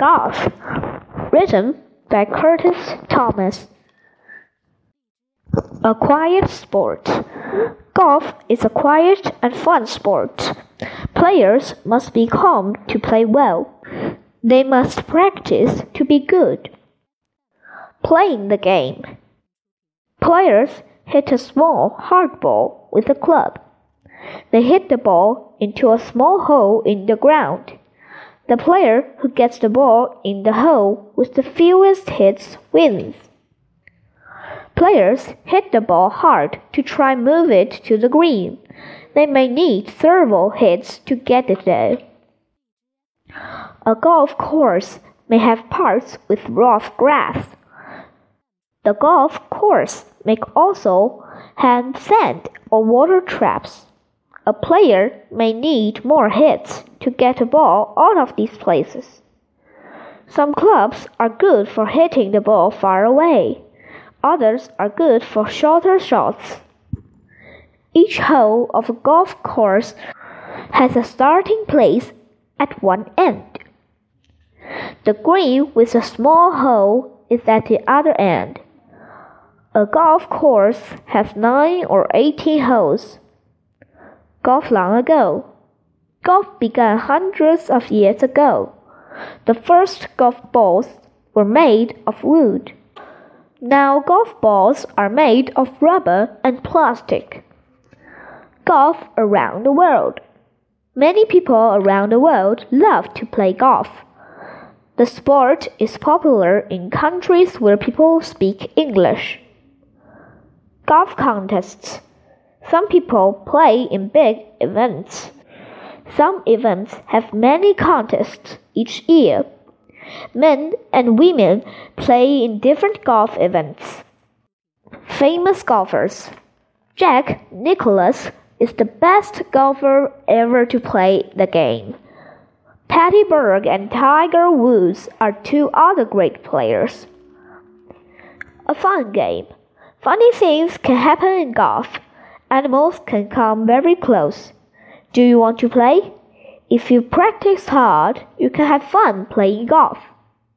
Golf, written by Curtis Thomas. A quiet sport. Golf is a quiet and fun sport. Players must be calm to play well. They must practice to be good. Playing the game. Players hit a small hard ball with a club. They hit the ball into a small hole in the ground. The player who gets the ball in the hole with the fewest hits wins. Players hit the ball hard to try move it to the green. They may need several hits to get it there. A golf course may have parts with rough grass. The golf course may also have sand or water traps. A player may need more hits to get a ball out of these places. Some clubs are good for hitting the ball far away. Others are good for shorter shots. Each hole of a golf course has a starting place at one end. The green with a small hole is at the other end. A golf course has nine or eighteen holes. Golf long ago. Golf began hundreds of years ago. The first golf balls were made of wood. Now golf balls are made of rubber and plastic. Golf around the world. Many people around the world love to play golf. The sport is popular in countries where people speak English. Golf contests. Some people play in big events. Some events have many contests each year. Men and women play in different golf events. Famous golfers. Jack Nicklaus is the best golfer ever to play the game. Patty Berg and Tiger Woods are two other great players. A fun game. Funny things can happen in golf. Animals can come very close. Do you want to play? If you practice hard, you can have fun playing golf.